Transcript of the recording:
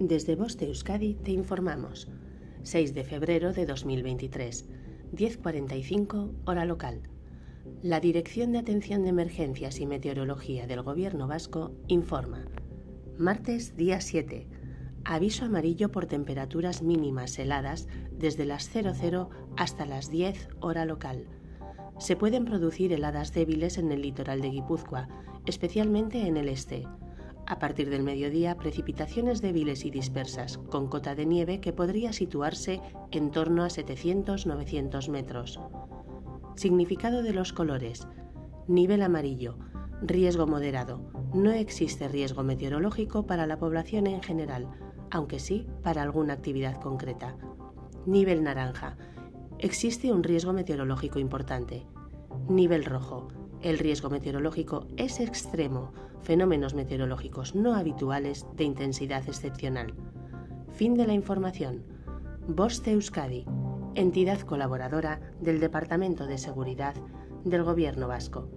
Desde Voz de Euskadi te informamos. 6 de febrero de 2023, 10.45 hora local. La Dirección de Atención de Emergencias y Meteorología del Gobierno Vasco informa. Martes, día 7. Aviso amarillo por temperaturas mínimas heladas desde las 00 hasta las 10 hora local. Se pueden producir heladas débiles en el litoral de Guipúzcoa, especialmente en el este. A partir del mediodía, precipitaciones débiles y dispersas, con cota de nieve que podría situarse en torno a 700-900 metros. Significado de los colores. Nivel amarillo. Riesgo moderado. No existe riesgo meteorológico para la población en general, aunque sí para alguna actividad concreta. Nivel naranja. Existe un riesgo meteorológico importante. Nivel rojo el riesgo meteorológico es extremo, fenómenos meteorológicos no habituales de intensidad excepcional. Fin de la información. Boste Euskadi, entidad colaboradora del Departamento de Seguridad del Gobierno Vasco.